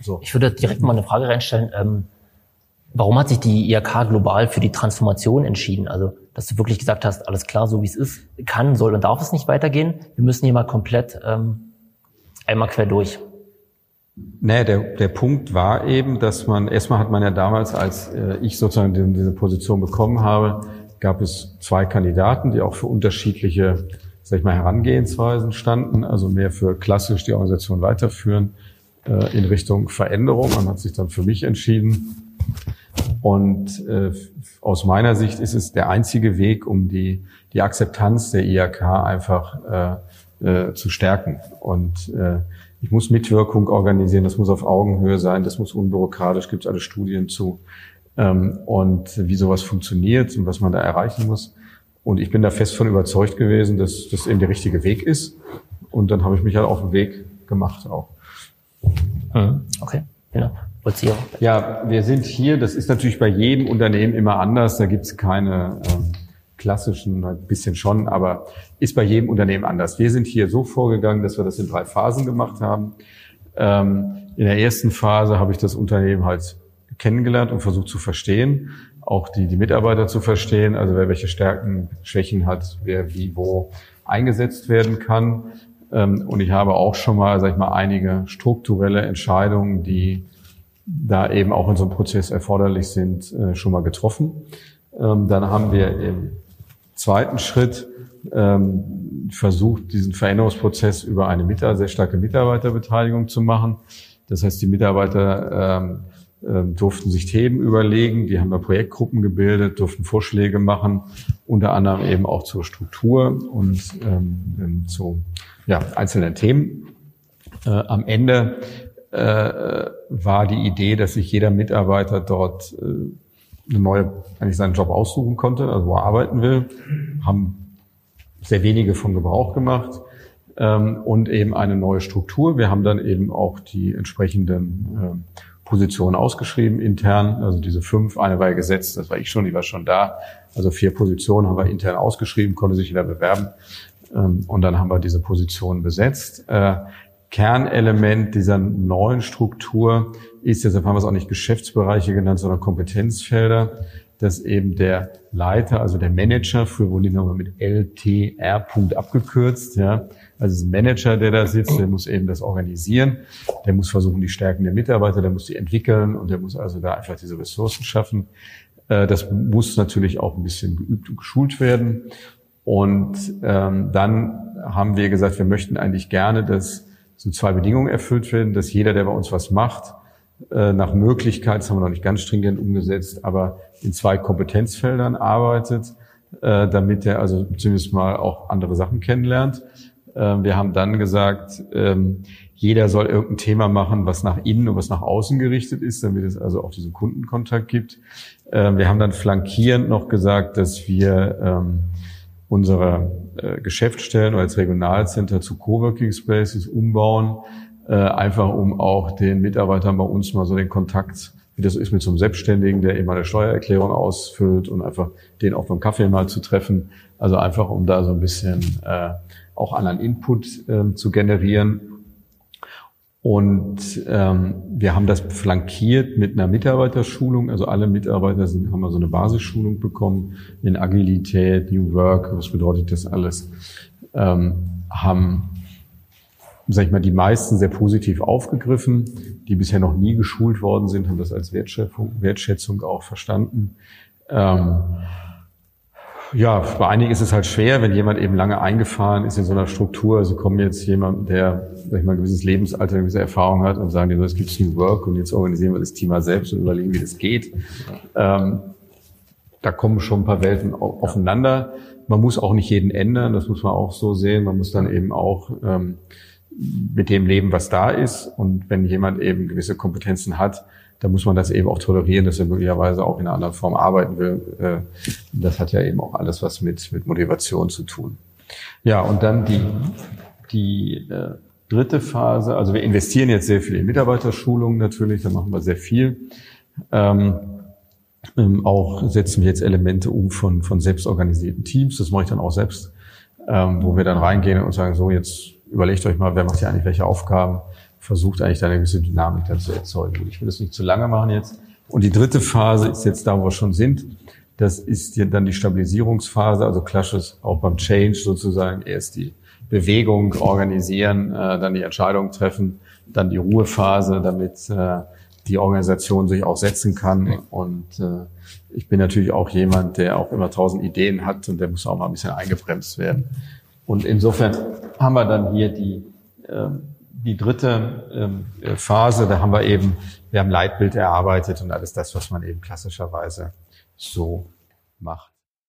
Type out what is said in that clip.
So. Ich würde direkt mal eine Frage reinstellen. Ähm, warum hat sich die IHK global für die Transformation entschieden? Also, dass du wirklich gesagt hast, alles klar, so wie es ist, kann, soll und darf es nicht weitergehen. Wir müssen hier mal komplett ähm, einmal quer durch. Nee, der, der Punkt war eben, dass man, erstmal hat man ja damals, als äh, ich sozusagen diese, diese Position bekommen habe, gab es zwei Kandidaten, die auch für unterschiedliche, sag ich mal, Herangehensweisen standen, also mehr für klassisch die Organisation weiterführen äh, in Richtung Veränderung. Man hat sich dann für mich entschieden. Und äh, aus meiner Sicht ist es der einzige Weg, um die, die Akzeptanz der IAK einfach äh, äh, zu stärken. Und äh, ich muss Mitwirkung organisieren, das muss auf Augenhöhe sein, das muss unbürokratisch, gibt es alle Studien zu. Ähm, und wie sowas funktioniert und was man da erreichen muss. Und ich bin da fest von überzeugt gewesen, dass das eben der richtige Weg ist. Und dann habe ich mich halt auf den Weg gemacht auch. Mhm. Okay, genau. Ja, wir sind hier, das ist natürlich bei jedem Unternehmen immer anders, da gibt es keine ähm, klassischen, ein bisschen schon, aber ist bei jedem Unternehmen anders. Wir sind hier so vorgegangen, dass wir das in drei Phasen gemacht haben. Ähm, in der ersten Phase habe ich das Unternehmen halt kennengelernt und versucht zu verstehen, auch die, die Mitarbeiter zu verstehen, also wer welche Stärken, Schwächen hat, wer wie wo eingesetzt werden kann. Ähm, und ich habe auch schon mal, sag ich mal, einige strukturelle Entscheidungen, die da eben auch in so einem Prozess erforderlich sind, äh, schon mal getroffen. Ähm, dann haben wir im zweiten Schritt ähm, versucht, diesen Veränderungsprozess über eine sehr starke Mitarbeiterbeteiligung zu machen. Das heißt, die Mitarbeiter durften sich Themen überlegen, die haben da Projektgruppen gebildet, durften Vorschläge machen, unter anderem eben auch zur Struktur und ähm, zu ja, einzelnen Themen. Äh, am Ende äh, war die Idee, dass sich jeder Mitarbeiter dort äh, eine neue, eigentlich seinen Job aussuchen konnte, also wo er arbeiten will, haben sehr wenige von Gebrauch gemacht ähm, und eben eine neue Struktur. Wir haben dann eben auch die entsprechenden ähm, Positionen ausgeschrieben intern, also diese fünf, eine war ja gesetzt, das war ich schon, die war schon da. Also vier Positionen haben wir intern ausgeschrieben, konnte sich jeder bewerben ähm, und dann haben wir diese Positionen besetzt. Äh, Kernelement dieser neuen Struktur ist, deshalb haben wir es auch nicht Geschäftsbereiche genannt, sondern Kompetenzfelder, dass eben der Leiter, also der Manager, für wurden die nochmal mit LTR Punkt abgekürzt, ja, also ein Manager, der da sitzt, der muss eben das organisieren, der muss versuchen, die Stärken der Mitarbeiter, der muss die entwickeln und der muss also da einfach diese Ressourcen schaffen. Äh, das muss natürlich auch ein bisschen geübt und geschult werden. Und ähm, dann haben wir gesagt, wir möchten eigentlich gerne, dass so zwei Bedingungen erfüllt werden, dass jeder, der bei uns was macht, nach Möglichkeit, das haben wir noch nicht ganz stringent umgesetzt, aber in zwei Kompetenzfeldern arbeitet, äh, damit er also zumindest mal auch andere Sachen kennenlernt. Ähm, wir haben dann gesagt, ähm, jeder soll irgendein Thema machen, was nach innen und was nach außen gerichtet ist, damit es also auch diesen Kundenkontakt gibt. Ähm, wir haben dann flankierend noch gesagt, dass wir unsere äh, Geschäftsstellen als Regionalcenter zu Coworking Spaces umbauen, äh, einfach um auch den Mitarbeitern bei uns mal so den Kontakt, wie das ist mit so einem Selbstständigen, der eben eine Steuererklärung ausfüllt und einfach den auch beim Kaffee mal zu treffen. Also einfach, um da so ein bisschen äh, auch anderen Input ähm, zu generieren. Und ähm, wir haben das flankiert mit einer Mitarbeiterschulung. Also alle Mitarbeiter sind, haben so eine Basisschulung bekommen in Agilität, New Work, was bedeutet das alles? Ähm, haben, sag ich mal, die meisten sehr positiv aufgegriffen. Die bisher noch nie geschult worden sind, haben das als Wertschätzung, Wertschätzung auch verstanden. Ähm, ja, bei einigen ist es halt schwer, wenn jemand eben lange eingefahren ist in so einer Struktur. Also kommen jetzt jemand, der sag ich mal, ein gewisses Lebensalter, eine gewisse Erfahrung hat und sagen, es gibt New Work und jetzt organisieren wir das Thema selbst und überlegen, wie das geht. Ähm, da kommen schon ein paar Welten aufeinander. Man muss auch nicht jeden ändern, das muss man auch so sehen. Man muss dann eben auch ähm, mit dem leben, was da ist. Und wenn jemand eben gewisse Kompetenzen hat, da muss man das eben auch tolerieren, dass er möglicherweise auch in einer anderen Form arbeiten will. Äh, das hat ja eben auch alles was mit, mit Motivation zu tun. Ja, und dann die, die äh, dritte Phase, also wir investieren jetzt sehr viel in Mitarbeiterschulung natürlich, da machen wir sehr viel. Ähm, ähm, auch setzen wir jetzt Elemente um von, von selbstorganisierten Teams, das mache ich dann auch selbst, ähm, wo wir dann reingehen und sagen, so jetzt überlegt euch mal, wer macht hier eigentlich welche Aufgaben, versucht eigentlich da eine gewisse Dynamik dann zu erzeugen. Ich will das nicht zu lange machen jetzt. Und die dritte Phase ist jetzt da, wo wir schon sind. Das ist dann die Stabilisierungsphase, also klassisches auch beim Change sozusagen erst die Bewegung organisieren, äh, dann die Entscheidung treffen, dann die Ruhephase, damit äh, die Organisation sich auch setzen kann. Und äh, ich bin natürlich auch jemand, der auch immer tausend Ideen hat und der muss auch mal ein bisschen eingebremst werden. Und insofern haben wir dann hier die, äh, die dritte ähm, Phase, da haben wir eben, wir haben Leitbild erarbeitet und alles das, was man eben klassischerweise so macht.